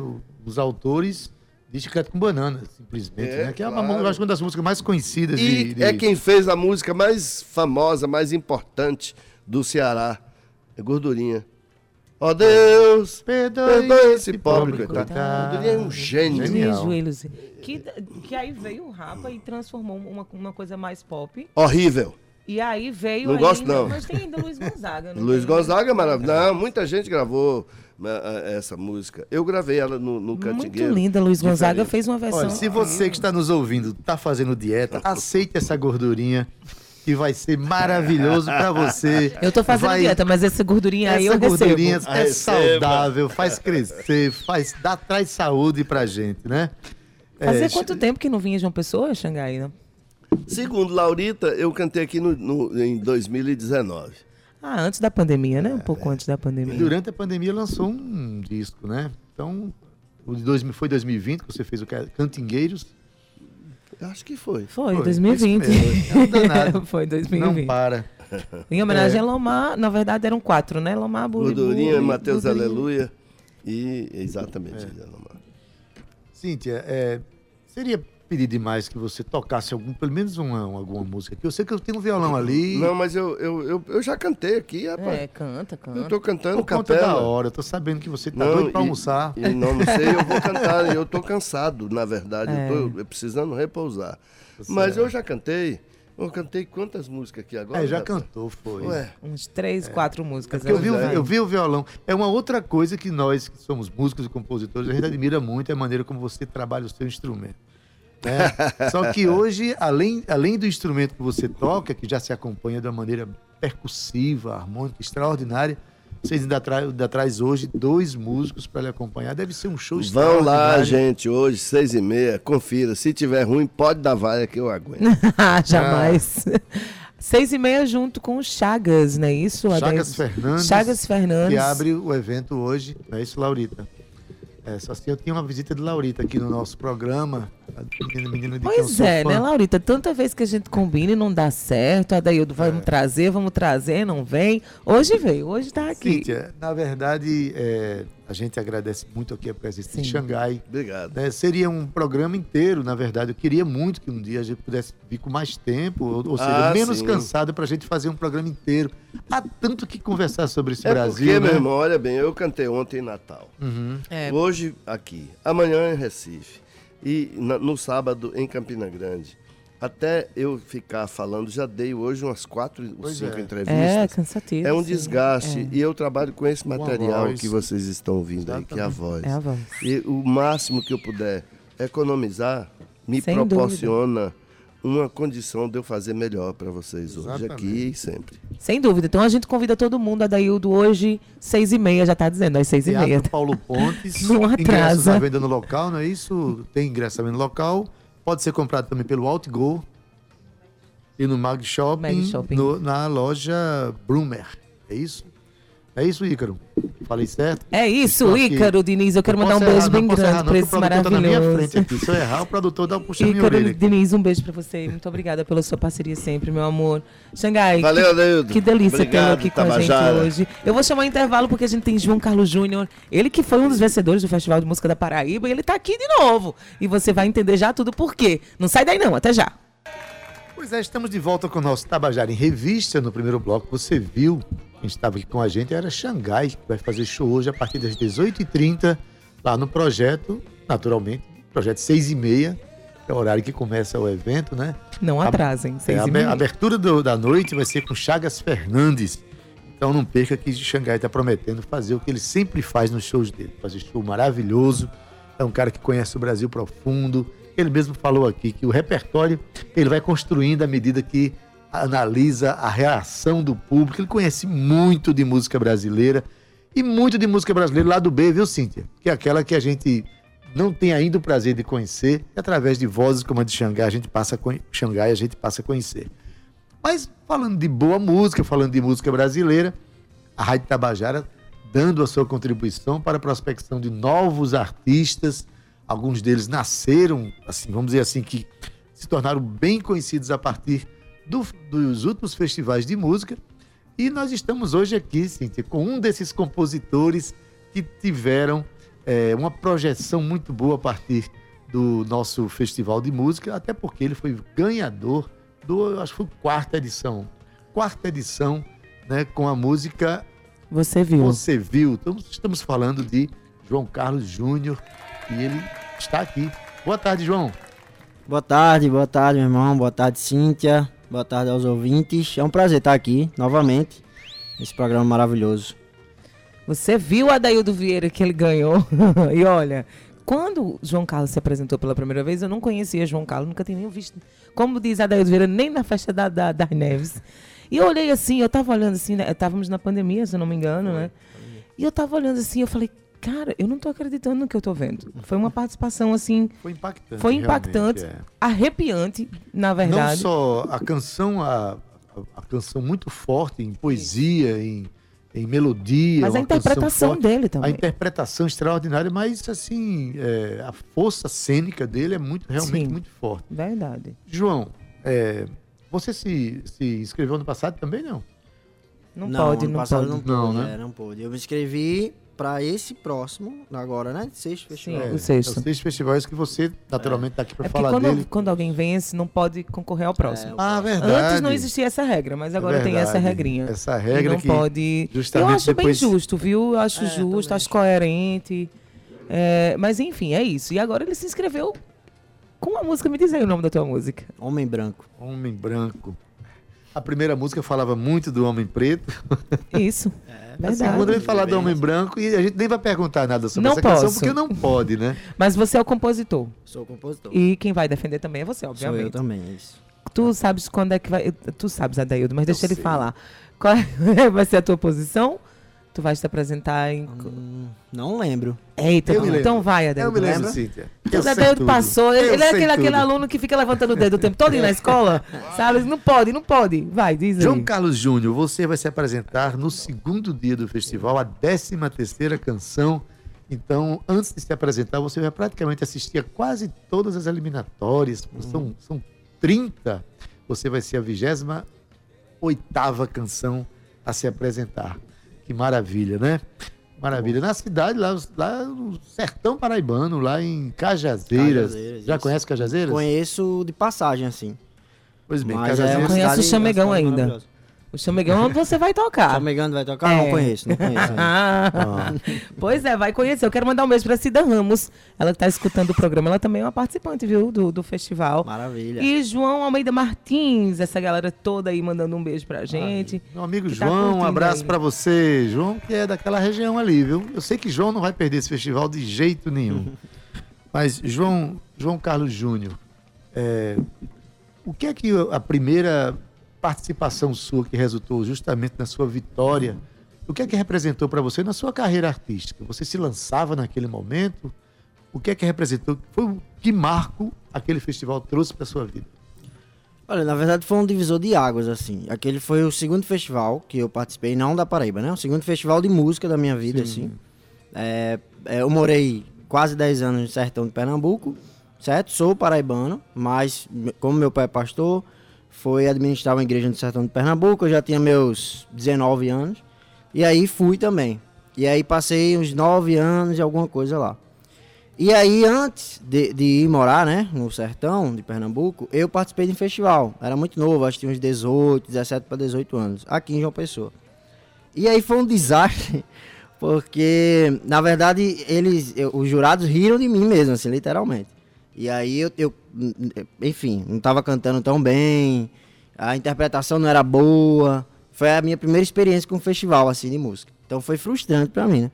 os autores de Chiclete com Banana, simplesmente, É, né? Que é uma, claro. eu acho uma das músicas mais conhecidas E de, de- é quem fez a música mais famosa, mais importante do Ceará. É Gordurinha. Ó Deus, Perdoe perdoe esse pobre coitado. coitado. Gordurinha é um gênio. Genial. Joelhos. Que, que aí veio o Rapa e transformou uma, uma coisa mais pop. Horrível. E aí veio. Não aí, gosto, não. Mas tem ainda Luiz Gonzaga. não <laughs> Luiz tem? Gonzaga é maravilhoso. Não, muita gente gravou eh, eh, essa música. Eu gravei ela no, no Muito linda. Luiz Gonzaga Diferente. fez uma versão. Olha, se você que está nos ouvindo tá fazendo dieta, <laughs> aceite essa gordurinha que vai ser maravilhoso para você. <laughs> Eu tô fazendo Vai- dieta, mas essa gordurinha aí Essa eu gordurinha recebo. é Receba. saudável, faz crescer, faz, dá, traz saúde pra gente, né? Fazia É, quanto tempo que não vinha João Pessoa, Xangai? Né? Segundo Laurita, eu cantei aqui no, no- em 2019. Ah, antes da pandemia, né? Um pouco antes da pandemia. Durante a pandemia lançou um disco, né? Então, o de dois, foi 2020 que você fez o ca- Cantingueiros. Eu Acho que foi. Foi, Foi, 2020. foi. É <laughs> foi Não 2020. para. Em homenagem a Lomar, na verdade eram quatro, né? Lomar, Buli, Gordurinha, Gordurinha. Aleluia. E exatamente. Cíntia, é, seria pedir demais que você tocasse algum, pelo menos uma, uma- alguma música aqui. Eu sei que eu tenho um violão ali. Não, mas eu, eu, eu, eu já cantei aqui, rapaz. É, canta, canta. eu tô cantando por conta capela. da hora. Eu tô sabendo que você tá Não, doido pra e- almoçar. E não, não sei, eu vou cantar. <laughs> Eu tô cansado, na verdade. É. Eu tô precisando repousar. Tá Mas eu já cantei. Eu cantei quantas músicas aqui agora? É, já rapaz? cantou, foi. Ué, Uns três, quatro músicas. Porque eu vi, o- ela vai. eu vi o violão. É uma outra coisa que nós, que somos músicos e compositores, a gente admira muito é a maneira como você trabalha o seu instrumento. Né? <laughs> Só que hoje, além, além do instrumento que você toca, que já se acompanha de uma maneira percussiva, harmônica, extraordinária, vocês ainda, tra ainda traz hoje dois músicos para lhe acompanhar. Deve ser um show vão lá, extraordinário. gente, hoje, seis e meia. Confira. Se tiver ruim, pode dar vaia que eu aguento. <laughs> Ah, Jamais. <laughs> Seis e meia junto com o Chagas, não é isso? Chagas? Fernandes, Chagas Fernandes. que abre o evento hoje, não é isso, Laurita? É, só assim, eu tinha uma visita de Laurita aqui no nosso programa. Menina, menina de Pois é, né, Laurita? Tanta vez que a gente combina e não dá certo. A Daildo, É. vamos trazer, vamos trazer, não vem. Hoje veio, hoje tá aqui. Cíntia, na verdade, é, a gente agradece muito aqui a presença Sim. de Xangai. Obrigado. né? seria um programa inteiro, na verdade. Eu queria muito que um dia a gente pudesse vir com mais tempo, ou, ou seja, Ah, menos sim. cansado para a gente fazer um programa inteiro. Há tanto que conversar sobre esse É Brasil. porque, né? meu irmão, olha bem, eu cantei ontem em Natal. Uhum. É, Hoje aqui, amanhã em Recife e na- no sábado em Campina Grande. Até eu ficar falando, já dei hoje umas quatro ou cinco é. é entrevistas. cansativo. É um sim. desgaste. E eu trabalho com esse material que vocês estão ouvindo aí, que é a voz. É a voz. E o máximo que eu puder economizar me Sem proporciona uma condição de eu fazer melhor para vocês hoje, Exatamente. aqui e sempre. Sem dúvida. Então a gente convida todo mundo. A Daildo hoje, seis e meia, já tá dizendo, às seis e meia. Teatro Paulo <laughs> Pontes. Não Ingressos atrasa. à venda no local, não é isso? Tem ingresso à venda no local. Pode ser comprado também pelo Outgo e no Mag Shopping, Mag Shopping. no- na loja Brumer. É isso? É isso, Ícaro? Falei certo? É isso, Estou aqui. Ícaro Diniz. Eu quero mandar um posso beijo errar, bem errar, grande que esse o produtor tá na minha maravilhoso. frente aqui. Se eu errar, o produtor dá um <laughs> minha Ícaro orelha. aqui. Diniz, um beijo pra você. Muito obrigada pela sua parceria sempre, meu amor. Xangai, Valeu, que, que delícia tê-lo aqui com a gente hoje. Eu vou chamar o intervalo porque a gente tem João Carlos Júnior, ele que foi um dos vencedores do Festival de Música da Paraíba e ele tá aqui de novo. E você vai entender já tudo por quê. Não sai daí não, até já. Pois é, estamos de volta com o nosso Tabajara em Revista. No primeiro bloco, você viu, quem estava aqui com a gente era Xangai, que vai fazer show hoje a partir das 18h30, lá no projeto, naturalmente, projeto 6h30, que é o horário que começa o evento, né? Não atrasem, É, seis a e abe- meia. a abertura do- da noite vai ser com Chagas Fernandes. Então não perca que Xangai está prometendo fazer o que ele sempre faz nos shows dele. Fazer show maravilhoso. É um cara que conhece o Brasil profundo. Ele mesmo falou aqui que o repertório ele vai construindo à medida que analisa a reação do público. Ele conhece muito de música brasileira e muito de música brasileira lá do B, viu, Cíntia? Que é aquela que a gente não tem ainda o prazer de conhecer, e através de vozes como a de Xangai, a gente passa a Xangai, a gente passa a conhecer. Mas falando de boa música, falando de música brasileira, a Rádio Tabajara dando a sua contribuição para a prospecção de novos artistas. Alguns deles nasceram, assim, vamos dizer assim, que se tornaram bem conhecidos a partir do- dos últimos festivais de música. E nós estamos hoje aqui, Cíntia, com um desses compositores que tiveram é, uma projeção muito boa a partir do nosso festival de música, até porque ele foi ganhador do, acho que foi quarta edição, quarta edição, né, com a música Você viu. Você Viu. Então, estamos falando de João Carlos Júnior e ele está aqui. Boa tarde, João. Boa tarde, boa tarde, meu irmão. Boa tarde, Cíntia. Boa tarde aos ouvintes. É um prazer estar aqui novamente nesse programa maravilhoso. Você viu a Daildo Vieira que ele ganhou? <laughs> e olha, quando João Carlos se apresentou pela primeira vez, eu não conhecia João Carlos, nunca tinha nem visto. Como diz a Daildo Vieira, nem na festa da, da, das Neves. E eu olhei assim, eu tava olhando assim, né, estávamos na pandemia, se eu não me engano, né? E eu tava olhando assim, eu falei, cara, eu não tô acreditando no que eu tô vendo. Foi uma participação assim, Foi impactante. foi impactante, é. arrepiante, na Não verdade. só a canção, a, a- a canção muito forte em poesia, em, em melodia. mas a uma canção interpretação forte. dele A também. interpretação extraordinária, mas assim, é, a força cênica dele é muito, realmente Sim. muito forte. Verdade. João, é, você se, se inscreveu no passado também, não? Não, pode, no não passado pode. não Não, né? é, não pôde. Eu me inscrevi pra esse próximo, agora, né? Sexto festival. Sim. É, o sexto. É o sexto festivais que você naturalmente está aqui para É falar quando, dele. quando alguém vence, não pode concorrer ao próximo. Ah, verdade. Antes não existia essa regra, mas agora É tem essa regrinha. Essa regra não que pode. Eu acho depois- bem justo, viu? Eu acho É, justo, também acho coerente. É, mas enfim, é isso. E agora ele se inscreveu com a música. Me diz aí o nome da tua música. Homem branco. Homem branco. A primeira música falava muito do homem preto. <laughs> Isso. É, A Verdade. segunda vai falar do homem branco e a gente nem vai perguntar nada sobre Não essa canção posso. porque não pode, né? Mas você é o compositor. Sou compositor. E quem vai defender também é você, Sou eu obviamente. também, é isso. Tu sabes quando é que vai. Tu sabes, Adaildo, mas deixa ele falar. Qual é- <laughs> vai ser a tua posição? Tu vais te apresentar em. Hum, não lembro. Eita, Eu me então vai, Eu Adaildo. me lembro? Cíntia. Eu tudo. passou. Eu Ele é aquele, aquele aluno que fica levantando o dedo o tempo todo na escola. <laughs> Sabe? Não pode, não pode. Vai, diz aí. João Carlos Júnior, você vai se apresentar no segundo dia do festival, a 13 terceira canção. Então, antes de se apresentar, você vai praticamente assistir a quase todas as eliminatórias. São, são 30. Você vai ser a 28 canção a se apresentar. Que maravilha, né? Maravilha. Na cidade, lá, lá no sertão paraibano, lá em Cajazeiras. Cajazeiras, Já isso. conhece Cajazeiras? Conheço de passagem, assim. Pois bem, Mas é Cajazeiras. uma Conhece o cidade- Chamegão ainda? O Chamegão você vai tocar. Chamegando vai tocar? É. Não conheço, não conheço. Ah, <laughs> pois é, vai conhecer. Eu quero mandar um beijo pra Cida Ramos. Ela que tá escutando o programa, ela também é uma participante, viu, do, do festival. Maravilha. E João Almeida Martins, essa galera toda aí mandando um beijo pra gente. Meu amigo tá João, um curtindo abraço aí. pra você. João, que é daquela região ali, viu? Eu sei que João não vai perder esse festival de jeito nenhum. <laughs> Mas, João, João Carlos Júnior, é, o que é que a primeira participação sua que resultou justamente na sua vitória, o que é que representou para você na sua carreira artística? Você se lançava naquele momento? O que é que representou? Foi o que marco aquele festival trouxe para sua vida? Olha, na verdade foi um divisor de águas, assim. Aquele foi o segundo festival que eu participei, não da Paraíba, né? O segundo festival de música da minha vida, assim. É, é, eu morei quase 10 anos no sertão de Pernambuco, certo? Sou paraibano, mas como meu pai é pastor, foi administrar uma igreja no sertão de Pernambuco, eu já tinha meus 19 anos. E aí fui também. E aí passei uns 9 anos e alguma coisa lá. E aí, antes de, de ir morar, né, no sertão de Pernambuco, eu participei de um festival. Era muito novo, acho que tinha uns 18, 17 para 18 anos, aqui em João Pessoa. E aí foi um desastre, <laughs> porque, na verdade, eles, os jurados riram de mim mesmo, assim, literalmente. E aí eu, eu enfim, não tava cantando tão bem, a interpretação não era boa. Foi a minha primeira experiência com um festival, assim, de música. Então foi frustrante pra mim, né?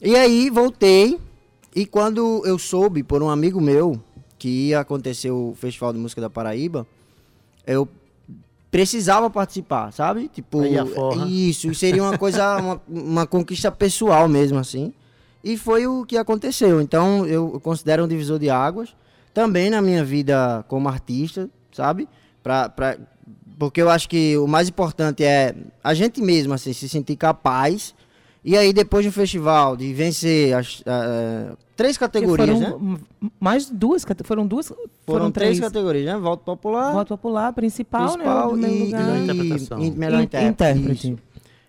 E aí voltei, e quando eu soube por um amigo meu que ia acontecer o Festival de Música da Paraíba, eu precisava participar, sabe? Tipo, isso, e seria uma coisa, <laughs> uma, uma conquista pessoal mesmo, assim. E foi o que aconteceu. Então, eu considero um divisor de águas. Também na minha vida como artista, sabe? Pra, pra, porque eu acho que o mais importante é a gente mesmo, assim, se sentir capaz. E aí, depois do festival, de vencer as ah, três categorias, foram né? mais duas, foram duas, foram, Foram, três, três. categorias, né? Voto popular, Voto popular, principal, principal né? o primeiro e, lugar. Melhor e- interpretação. e melhor In- intérprete.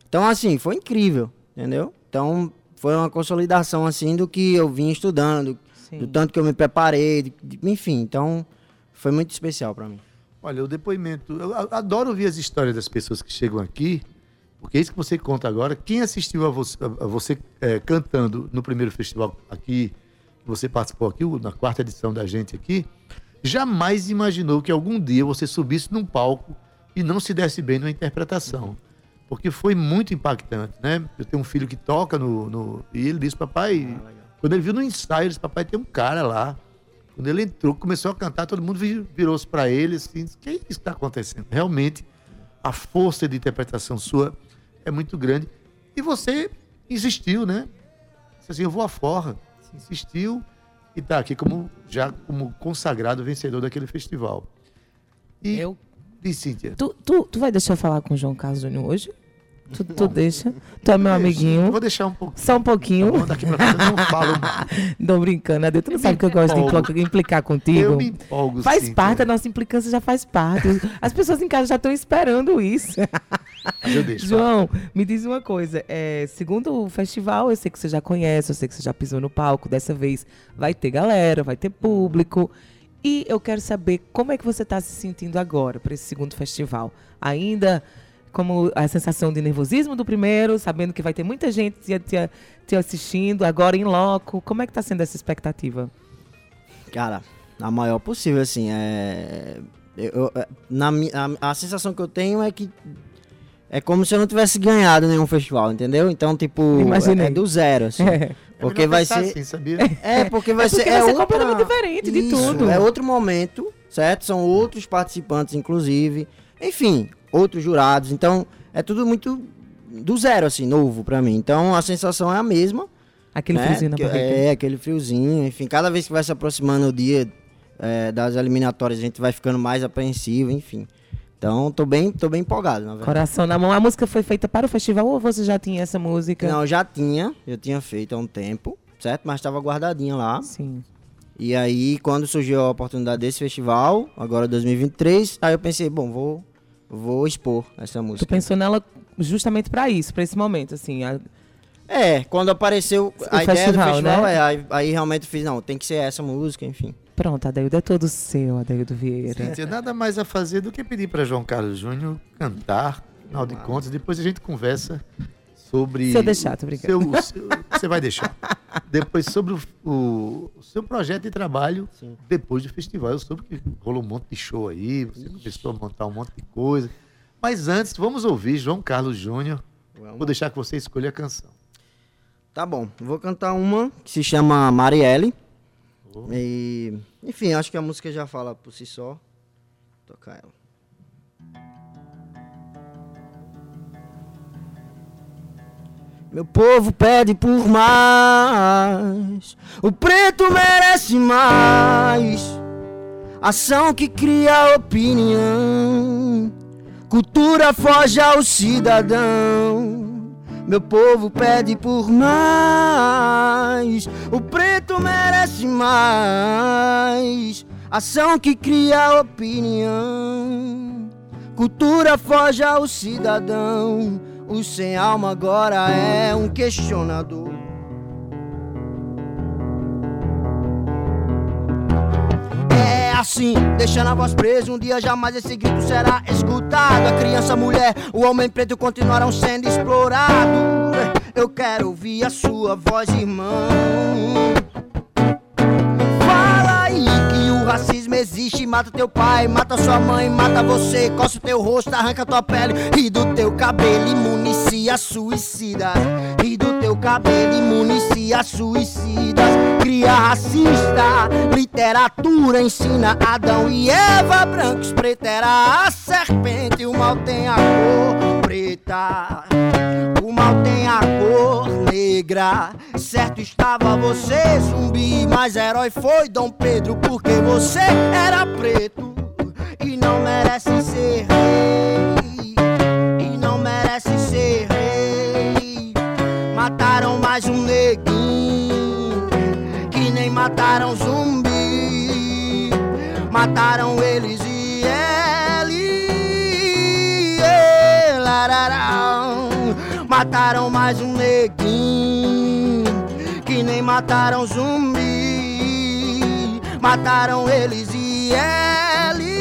Então, assim, foi incrível, entendeu? Então, foi uma consolidação, assim, do que eu vim estudando, Sim. do tanto que eu me preparei, de- de- enfim. Então, foi muito especial pra mim. Olha, o depoimento. Eu adoro ouvir as histórias das pessoas que chegam aqui, porque é isso que você conta agora. Quem assistiu a você, a você, eh, cantando no primeiro festival aqui, que você participou aqui, na quarta edição da gente aqui, jamais imaginou que algum dia você subisse num palco e não se desse bem numa interpretação. Porque foi muito impactante, né? Eu tenho um filho que toca no. no- e ele disse, papai. Quando ele viu no ensaio, ele disse, papai, tem um cara lá. Quando ele entrou, começou a cantar, todo mundo vi- virou-se para ele assim, o que é isso que está acontecendo? Realmente, a força de interpretação sua é muito grande. E você insistiu, né? Disse assim, eu vou à forra. Insistiu e está aqui como já como consagrado vencedor daquele festival. E Eu, diz, Cíntia, tu, tu, tu vai deixar eu falar com o João Carlos Júnior hoje? Tu, tu deixa. Tu é meu Eu amiguinho. Vou deixar um pouco. Só um pouquinho. Tá bom, daqui pra frente eu não falo mais. <laughs> Não brincando, Ade. Tu não Eu sabe que eu gosto de implicar contigo? Eu me empolgo, Faz sim, parte, a cara. nossa implicância já faz parte. As pessoas em casa já estão esperando isso. Mas eu deixo. João, me diz uma coisa. É, segundo o festival, eu sei que você já conhece, eu sei que você já pisou no palco. Dessa vez vai ter galera, vai ter público. E eu quero saber como é que você está se sentindo agora para esse segundo festival. Ainda como a sensação de nervosismo do primeiro, sabendo que vai ter muita gente te, te, te assistindo, agora em loco. Como é que está sendo essa expectativa? Cara, a maior possível, assim, é... eu- eu- é, na, a, a sensação que eu tenho é que é como se eu não tivesse ganhado nenhum festival, entendeu? Então, tipo, Imaginei. é, é do zero, assim. <laughs> É. Porque melhor vai ser... assim, sabia? É, porque vai É porque ser... vai é ser outra- completamente diferente de Isso, tudo. É outro momento, certo? São outros participantes, inclusive. Enfim, outros jurados. Então, é tudo muito do zero, assim, novo pra mim. Então, a sensação é a mesma. Aquele né? friozinho na barriga. É, aquele friozinho. Enfim, cada vez que vai se aproximando o dia é, das eliminatórias, a gente vai ficando mais apreensivo, enfim. Então, tô bem, tô bem empolgado, na verdade. Coração na mão. A música foi feita para o festival ou você já tinha essa música? Não, eu já tinha, eu tinha feito há um tempo, certo? Mas estava guardadinha lá. Sim. E aí, quando surgiu a oportunidade desse festival, agora 2023, aí eu pensei, bom, vou, vou expor essa Tu música. pensou nela justamente para isso, para esse momento, assim. a- É, quando apareceu a ideia festival, do festival, né? é, aí, aí realmente fiz, não, tem que ser essa música, enfim. Pronto, Adeildo é todo seu, Adeildo Vieira. Cíntia, nada mais a fazer do que pedir para João Carlos Júnior cantar, afinal de contas, depois a gente conversa sobre. Se eu deixar, tô brincando. seu- seu- você vai deixar. Depois sobre o, o- seu projeto de trabalho Sim. depois do festival. Eu soube que rolou um monte de show aí, você começou a montar um monte de coisa. Mas antes, vamos ouvir João Carlos Júnior. Vou deixar que você escolha a canção. Tá bom, vou cantar uma que se chama Marielle. E, enfim, acho que a música já fala por si só. Vou tocar ela. Meu povo pede por mais. O preto merece mais. Ação que cria opinião. Cultura foge ao cidadão. Meu povo pede por mais. O preto merece mais. Ação que cria opinião. Cultura foge ao cidadão. O sem alma agora é um questionador. É assim, deixando a voz presa, um dia jamais esse grito será escutado. A criança, a mulher, o homem preto continuarão sendo explorados. Eu quero ouvir a sua voz, irmão. Existe, mata teu pai, mata sua mãe, mata você, coça o teu rosto, arranca tua pele e do teu cabelo e municia suicidas. E do teu cabelo e municia racista, literatura ensina Adão e Eva, brancos, preta era a serpente, o mal tem a cor preta. O mal tem a cor negra. Certo estava você, zumbi, mas herói foi Dom Pedro, porque você era preto e não merece ser rei. Mataram zumbi. Mataram eles e ele. eh, lararau. Mataram mais um neguinho Que nem mataram zumbi Mataram eles e ele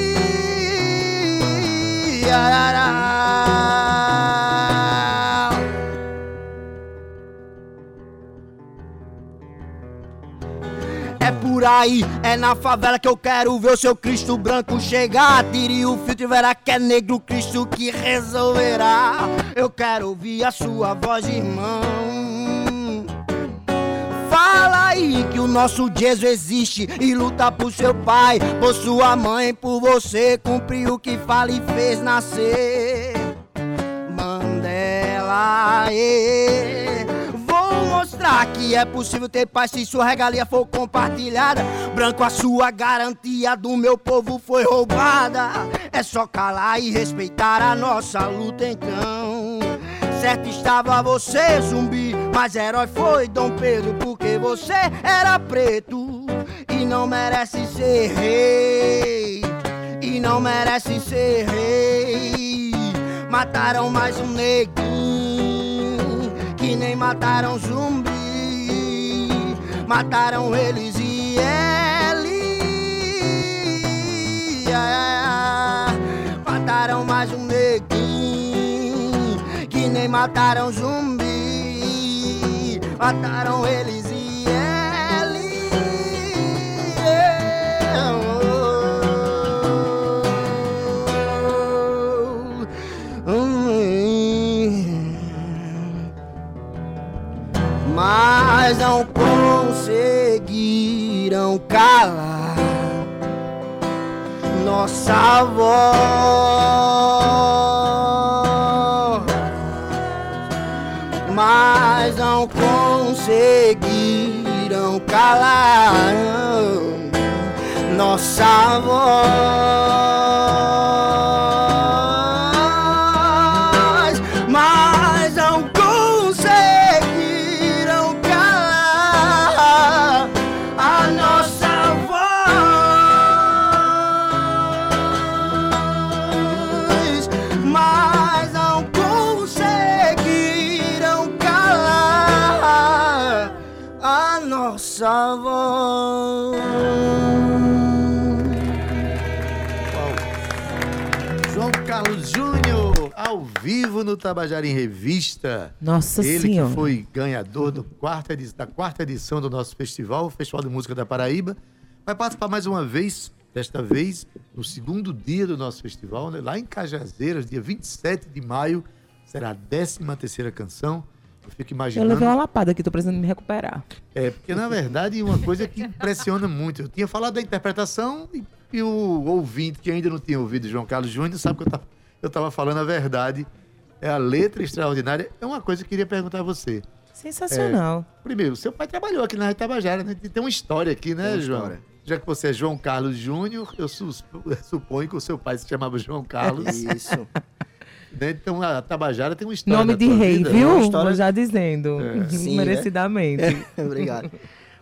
por aí, é na favela que eu quero ver o seu Cristo branco chegar. Tire o filtro e verá que é negro Cristo que resolverá. Eu quero ouvir a sua voz, irmão. Fala aí que o nosso Jesus existe e luta por seu pai, por sua mãe, por você. Cumpriu o que fala e fez nascer. Mandela, ê. Mostrar que é possível ter paz se sua regalia for compartilhada. Branco, a sua garantia do meu povo foi roubada. É só calar e respeitar a nossa luta, então. Certo estava você, zumbi, mas herói foi Dom Pedro, porque você era preto e não merece ser rei. E não merece ser rei. Mataram mais um neguinho, que nem mataram zumbi. Mataram eles e ele. Mataram mais um neguinho, que nem mataram zumbi. Mataram eles e Mas não conseguiram calar nossa voz. Mas não conseguiram calar nossa voz. No Tabajara em Revista. Nossa Ele Senhora. que foi ganhador do quarta da quarta edição do nosso festival, o Festival de Música da Paraíba, vai participar mais uma vez, desta vez, no segundo dia do nosso festival, né, lá em Cajazeiras, dia 27 de maio, será a 13 terceira canção. Eu fico Eu imaginando... levei uma lapada aqui, tô precisando me recuperar. É, porque na verdade uma coisa que impressiona muito. Eu tinha falado da interpretação e, e o ouvinte que ainda não tinha ouvido João Carlos Júnior sabe que eu tava, eu tava falando a verdade. É a letra extraordinária. É uma coisa que eu queria perguntar a você. Sensacional. Primeiro, seu pai trabalhou aqui na Rádio Tabajara, né? Tem uma história aqui, né, João? história. Já que você é João Carlos Júnior, eu <laughs> suponho que o seu pai se chamava João Carlos. Isso. <laughs> né? Então a Tabajara tem uma história. Nome na de tua rei, vida. viu? Uma história- Vou já dizendo. Sim, Merecidamente. <laughs> Obrigado.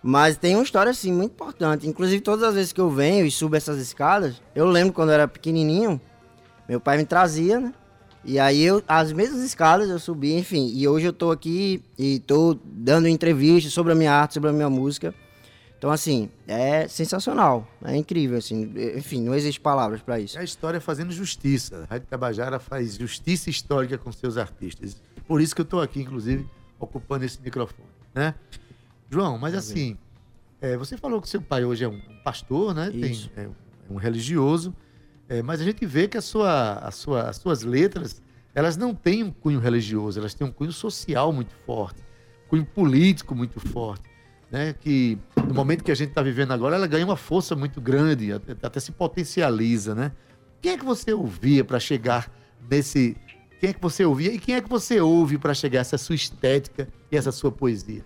Mas tem uma história, assim, muito importante. Inclusive, todas as vezes que eu venho e subo essas escadas, eu lembro quando eu era pequenininho, meu pai me trazia, né? E aí, eu, as mesmas escadas eu subi, enfim. E hoje eu tô aqui e tô dando entrevistas sobre a minha arte, sobre a minha música. Então, assim, é sensacional. É incrível, assim. Enfim, não existe palavras pra isso. É a história fazendo justiça. A Rádio Tabajara faz justiça histórica com seus artistas. Por isso que eu estou aqui, inclusive, ocupando esse microfone, né? João, mas assim, é, você falou que seu pai hoje é um pastor, né? Tem, é, um religioso, é, mas a gente vê que a sua, a sua, as suas letras, elas não têm um cunho religioso, elas têm um cunho social muito forte, cunho político muito forte, né? Que no momento que a gente está vivendo agora, ela ganha uma força muito grande, até, até se potencializa, né? Quem é que você ouvia para chegar nesse? Quem é que você ouvia e quem é que você ouve para chegar essa sua estética e essa sua poesia?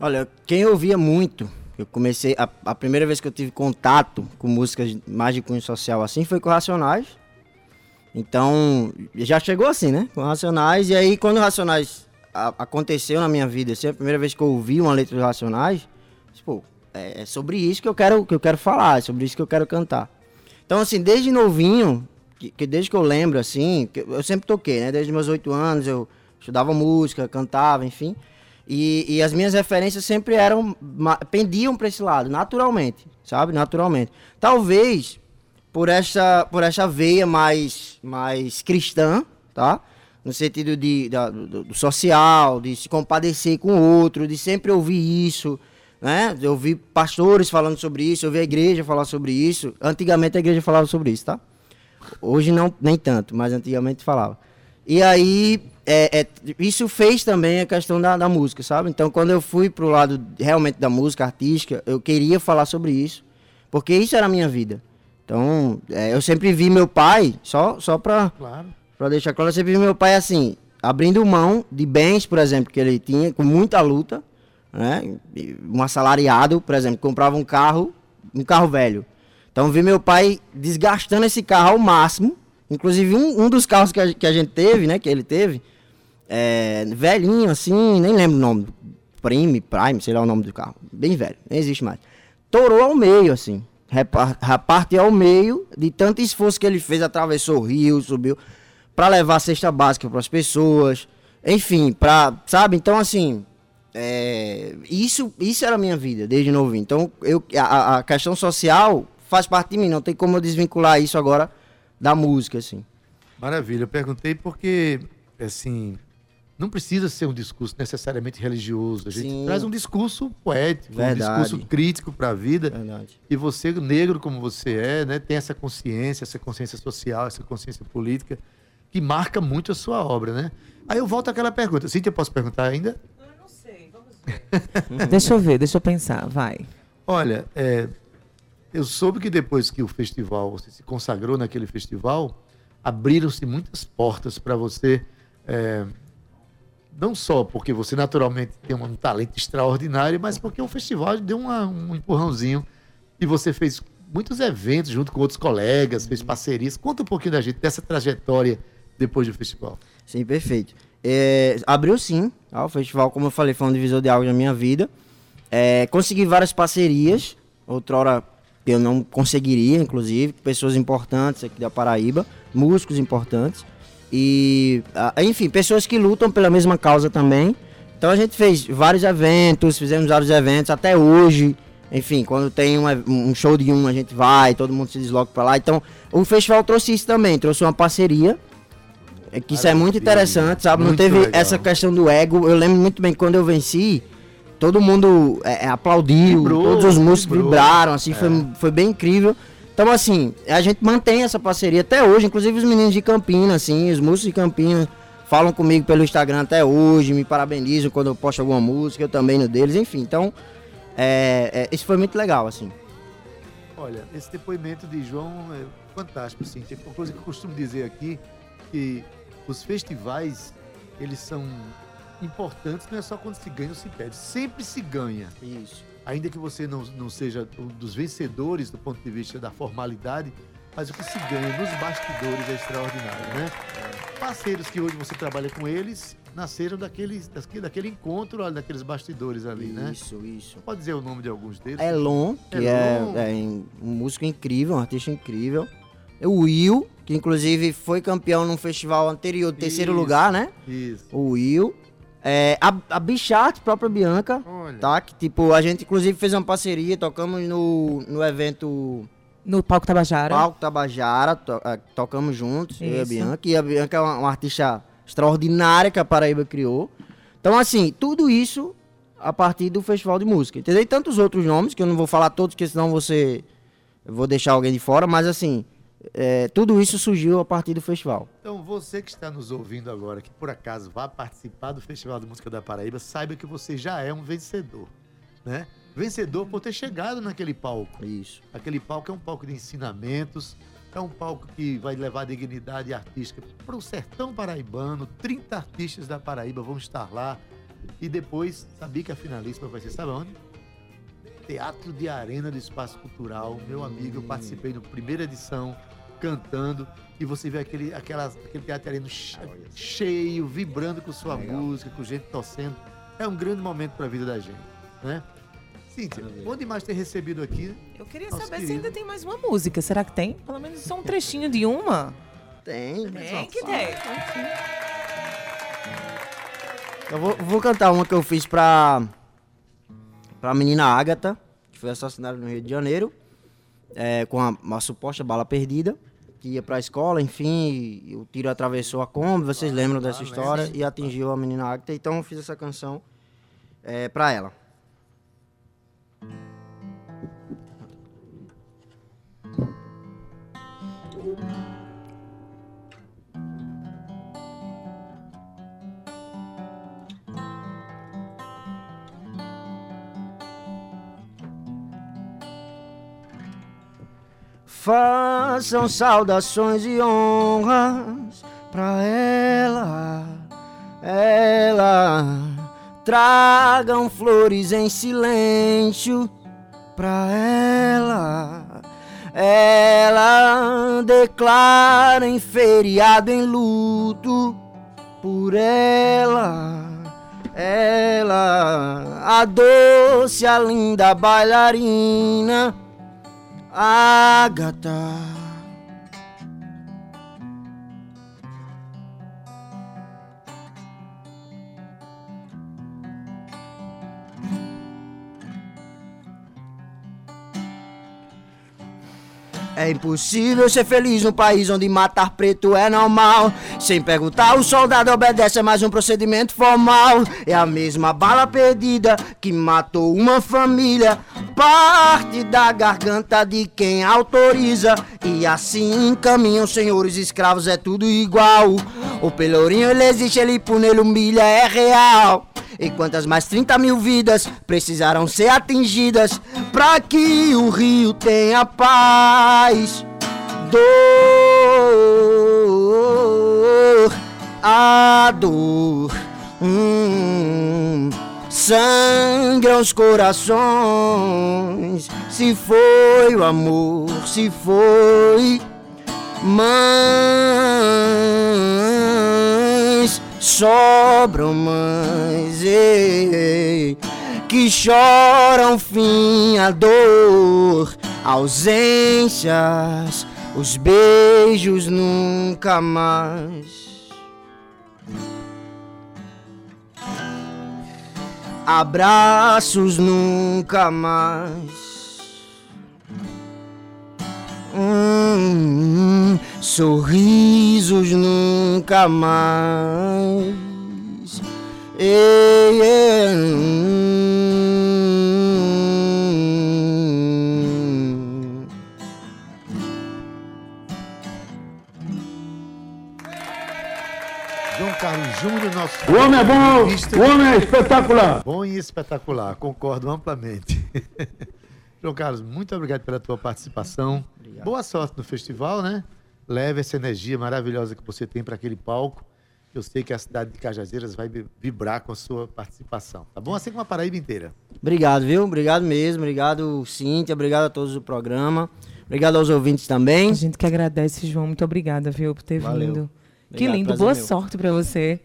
Olha, quem eu ouvia muito, eu comecei, a, a primeira vez que eu tive contato com músicas mais de cunho social assim foi com Racionais. Então, já chegou assim, né? Com Racionais. E aí, quando Racionais a- aconteceu na minha vida, assim, a primeira vez que eu ouvi uma letra dos Racionais, pô, é, é sobre isso que eu quero que eu quero falar, é sobre isso que eu quero cantar. Então, assim, desde novinho, que, que desde que eu lembro, assim, eu sempre toquei, né? Desde meus oito anos eu estudava música, cantava, enfim. E, e as minhas referências sempre eram, pendiam para esse lado, naturalmente, sabe? Naturalmente. Talvez por essa, por essa veia mais, mais cristã, tá? No sentido de, da- do, do social, de se compadecer com o outro, de sempre ouvir isso, né? Eu ouvi pastores falando sobre isso, eu ouvi a igreja falar sobre isso. Antigamente a igreja falava sobre isso, tá? Hoje não, nem tanto, mas antigamente falava. E aí, é, é, isso fez também a questão da, da música, sabe? Então, quando eu fui pro lado realmente da música artística, eu queria falar sobre isso, porque isso era a minha vida. Então, é, eu sempre vi meu pai, só, só pra, Claro. pra deixar claro, eu sempre vi meu pai assim, abrindo mão de bens, por exemplo, que ele tinha, com muita luta, né? Um assalariado, por exemplo, comprava um carro, um carro velho. Então, vi meu pai desgastando esse carro ao máximo. Inclusive, um, um dos carros que a, que a gente teve, né? Que ele teve, é, velhinho assim, nem lembro o nome, Prime, Prime, sei lá o nome do carro, bem velho, nem existe mais. Torou ao meio, assim, repar- reparte ao meio, de tanto esforço que ele fez, atravessou o rio, subiu, pra levar a cesta básica pras pessoas, enfim, pra, sabe, então assim, é, isso, isso era a minha vida, desde novinho. Então, eu, a, a questão social faz parte de mim, não tem como eu desvincular isso agora da música, assim. Maravilha. Eu perguntei porque, assim, não precisa ser um discurso necessariamente religioso. A gente Sim. traz um discurso poético, Verdade. um discurso crítico para a vida. Verdade. E você, negro como você é, né, tem essa consciência, essa consciência social, essa consciência política, que marca muito a sua obra, né? Aí eu volto àquela pergunta. Cíntia, eu posso perguntar ainda? <laughs> Deixa eu ver, deixa eu pensar, vai. Olha, é, eu soube que depois que o festival, você se consagrou naquele festival, abriram-se muitas portas para você, é, não só porque você naturalmente tem um talento extraordinário, mas porque o festival deu uma- um empurrãozinho e você fez muitos eventos junto com outros colegas, fez parcerias. Conta um pouquinho da gente dessa trajetória depois do festival. Sim, perfeito. É, abriu sim, tá? o festival, como eu falei, foi um divisor de água na minha vida. É, consegui várias parcerias, outrora eu não conseguiria, inclusive, pessoas importantes aqui da Paraíba, músicos importantes. E, ah, enfim, pessoas que lutam pela mesma causa também. Então a gente fez vários eventos, fizemos vários eventos até hoje. Enfim, quando tem um, um show de um, a gente vai, todo mundo se desloca pra lá. Então, o festival trouxe isso também, trouxe uma parceria. que isso é muito interessante, sabe? Não Muito teve legal. essa questão do ego. Eu lembro muito bem quando eu venci, todo mundo é, é, aplaudiu, Vibrou, todos os músicos vibrou. vibraram, assim, foi, foi bem incrível. Então, assim, a gente mantém essa parceria até hoje, inclusive os meninos de Campinas, assim, os músicos de Campinas falam comigo pelo Instagram até hoje, me parabenizam quando eu posto alguma música, eu também no deles, enfim. Então, é, é, isso foi muito legal, assim. Olha, esse depoimento de João é fantástico, sim. Tem uma coisa que eu costumo dizer aqui, que os festivais, eles são importantes, não é só quando se ganha ou se perde. Sempre se ganha. Isso. Ainda que você não, não seja um dos vencedores do ponto de vista da formalidade, mas o que se ganha nos bastidores é extraordinário, né? Parceiros que hoje você trabalha com eles nasceram daqueles, daquele, daquele encontro, daqueles bastidores ali, né? Isso, isso. Pode dizer o nome de alguns deles? Elon, que Elon. é, é um músico incrível, um artista incrível. O Will, que inclusive foi campeão num festival anterior, terceiro Isso. lugar, né? Isso. O Will. É, a, a Bichart, própria Bianca, Olha. tá? Que tipo, a gente inclusive fez uma parceria, tocamos no, no evento No Palco Tabajara. Palco Tabajara, to- eh, tocamos juntos, eu e a Isso. Bianca. E a Bianca é uma, uma artista extraordinária que a Paraíba criou. Então, assim, tudo isso a partir do Festival de Música. Entendeu? E tantos outros nomes, que eu não vou falar todos, porque senão você. Eu vou deixar alguém de fora, mas assim, eh, tudo isso surgiu a partir do festival. Então, você que está nos ouvindo agora, que por acaso vá participar do Festival de Música da Paraíba, saiba que você já é um vencedor, né? Vencedor por ter chegado naquele palco. Isso. Aquele palco é um palco de ensinamentos, é um palco que vai levar dignidade artística para o sertão paraibano. 30 artistas da Paraíba vão estar lá. E depois, sabia que a finalíssima vai ser, sabe onde? Teatro de Arena do Espaço Cultural. Meu amigo, eu participei na primeira edição, cantando, e você vê aquele, aquela, aquele che- cheio, vibrando com sua música, com gente torcendo. É um grande momento para a vida da gente, né? Cíntia, bom demais ter recebido aqui. Eu queria saber se querido. ainda tem mais uma música. Será que tem? Pelo menos só um trechinho de uma. Tem. Tem que tem. Eu vou, vou cantar uma que eu fiz pra, pra menina Ágata, que foi assassinada no Rio de Janeiro, é, com a- uma suposta bala perdida, que ia pra escola, enfim, o tiro atravessou a Kombi, vocês lembram dessa história, e atingiu a menina Ágata, então eu fiz essa canção é, pra ela. Façam saudações e honras pra ela, ela. Tragam flores em silêncio pra ela, ela. Declarem feriado em luto por ela, ela, a doce, a linda bailarina, Agatha. É impossível ser feliz num país onde matar preto é normal. Sem perguntar, o soldado obedece a mais um procedimento formal. É a mesma bala perdida que matou uma família. Parte da garganta de quem autoriza. E assim caminham senhores escravos, é tudo igual. O pelourinho ele existe, ele pune, ele humilha, é real. E quantas mais 30 mil vidas precisaram ser atingidas para que o rio tenha paz? Dor, a dor, hum, sangram os corações. Se foi o amor, se foi mães sobram mães ei, que choram fim a dor, ausências, os beijos nunca mais. Abraços nunca mais. Hum, sorrisos nunca mais. Ei, ei, hum. João Carlos Júnior, nosso. O homem é bom, o homem é espetacular. Bom e espetacular, concordo amplamente. <laughs> João Carlos, muito obrigado pela tua participação. Boa sorte no festival, né? Leve essa energia maravilhosa que você tem para aquele palco. Eu sei que a cidade de Cajazeiras vai vi- vibrar com a sua participação, tá bom? Assim como a Paraíba inteira. Obrigado, viu? Obrigado mesmo. Obrigado, Cíntia. Obrigado a todos do programa. Obrigado aos ouvintes também. A gente que agradece, João. Muito obrigada, viu, por ter Valeu. vindo. que Obrigado, lindo. prazer Boa meu. sorte pra você.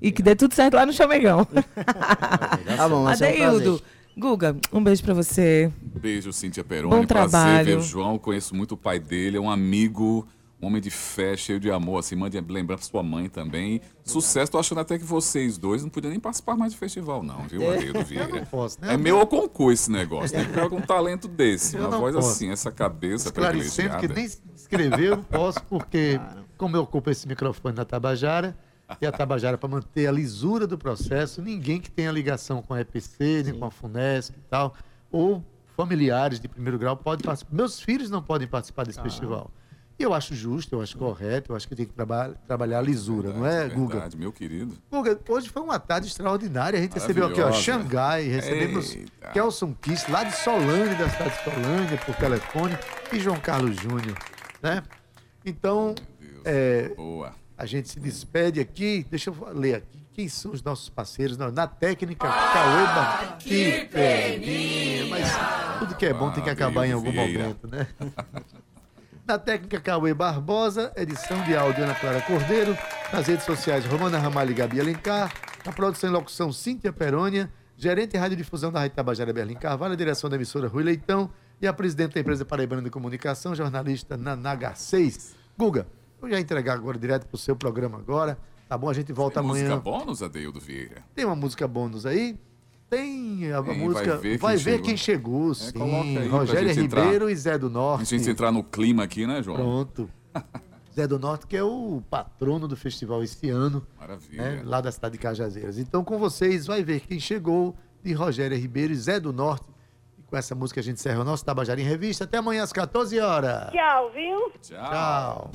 E que dê tudo certo lá no Chamegão. Tá bom, vai ser um Adeildo, prazer. Guga, um beijo pra você. Beijo, Cíntia Peroni. Bom Prazer trabalho. ver o João. Conheço muito o pai dele. É um amigo, um homem de fé, cheio de amor. Assim, mande lembrar pra sua mãe também. Sucesso. Tô achando até que vocês dois não podiam nem participar mais do festival, não, viu, Adeildo Vieira? Posso, né? É meu ou concurso esse negócio. Tem que pegar um talento desse. Eu Uma não voz posso. assim, essa cabeça Esclarecendo que nem escrever eu não posso, porque como eu ocupo esse microfone na Tabajara, <laughs> e a Tabajara para manter a lisura do processo, ninguém que tenha ligação com a EPC, nem com a FUNESC e tal, ou familiares de primeiro grau pode participar. Meus filhos não podem participar desse festival. E eu acho justo, eu acho correto, eu acho que tem que traba trabalhar a lisura, não é, Guga? Verdade, meu querido. Guga, hoje foi uma tarde extraordinária. A gente recebeu aqui, ó. Xangai, recebemos Eita. Kelson Kiss, lá de Solândia, da cidade de Solândia, por telefone, e João Carlos Júnior, né? Então, é, Boa. A gente se despede aqui. Deixa eu ler aqui. Quem são os nossos parceiros? Na, na técnica, Cauê Que peninha! Mas tudo que é bom tem que Ah, acabar em algum Vieira. momento, né? <laughs> Na técnica Cauê Barbosa, edição de áudio Ana Clara Cordeiro, nas redes sociais Romana Ramalho e Gabi Alencar, na produção e locução Cíntia Perônia, gerente de radiodifusão da Rádio Tabajara Berlim Carvalho, a direção da emissora Rui Leitão e a presidente da empresa Paraibana de Comunicação, jornalista Nanaga 6. Guga, eu já entregar agora direto pro seu programa agora, tá bom? A gente volta Tem amanhã. música bônus, Adeildo Vieira? Tem uma música bônus aí? Tem a Tem, música vai ver Vai quem ver chegou. quem chegou, sim. aí pra Rogéria gente entrar. Ribeiro e Zé do A Norte. gente entrar no clima aqui, né, João? Pronto. <laughs> Zé do Norte, que é o patrono do festival esse ano, Maravilha. né, lá da cidade de Cajazeiras. Então, com vocês, vai ver quem chegou de Rogéria Ribeiro e Zé do Norte. E com essa música a gente encerra o nosso Tabajara em Revista. Até amanhã às 14 horas. Tchau, viu? Tchau. Tchau.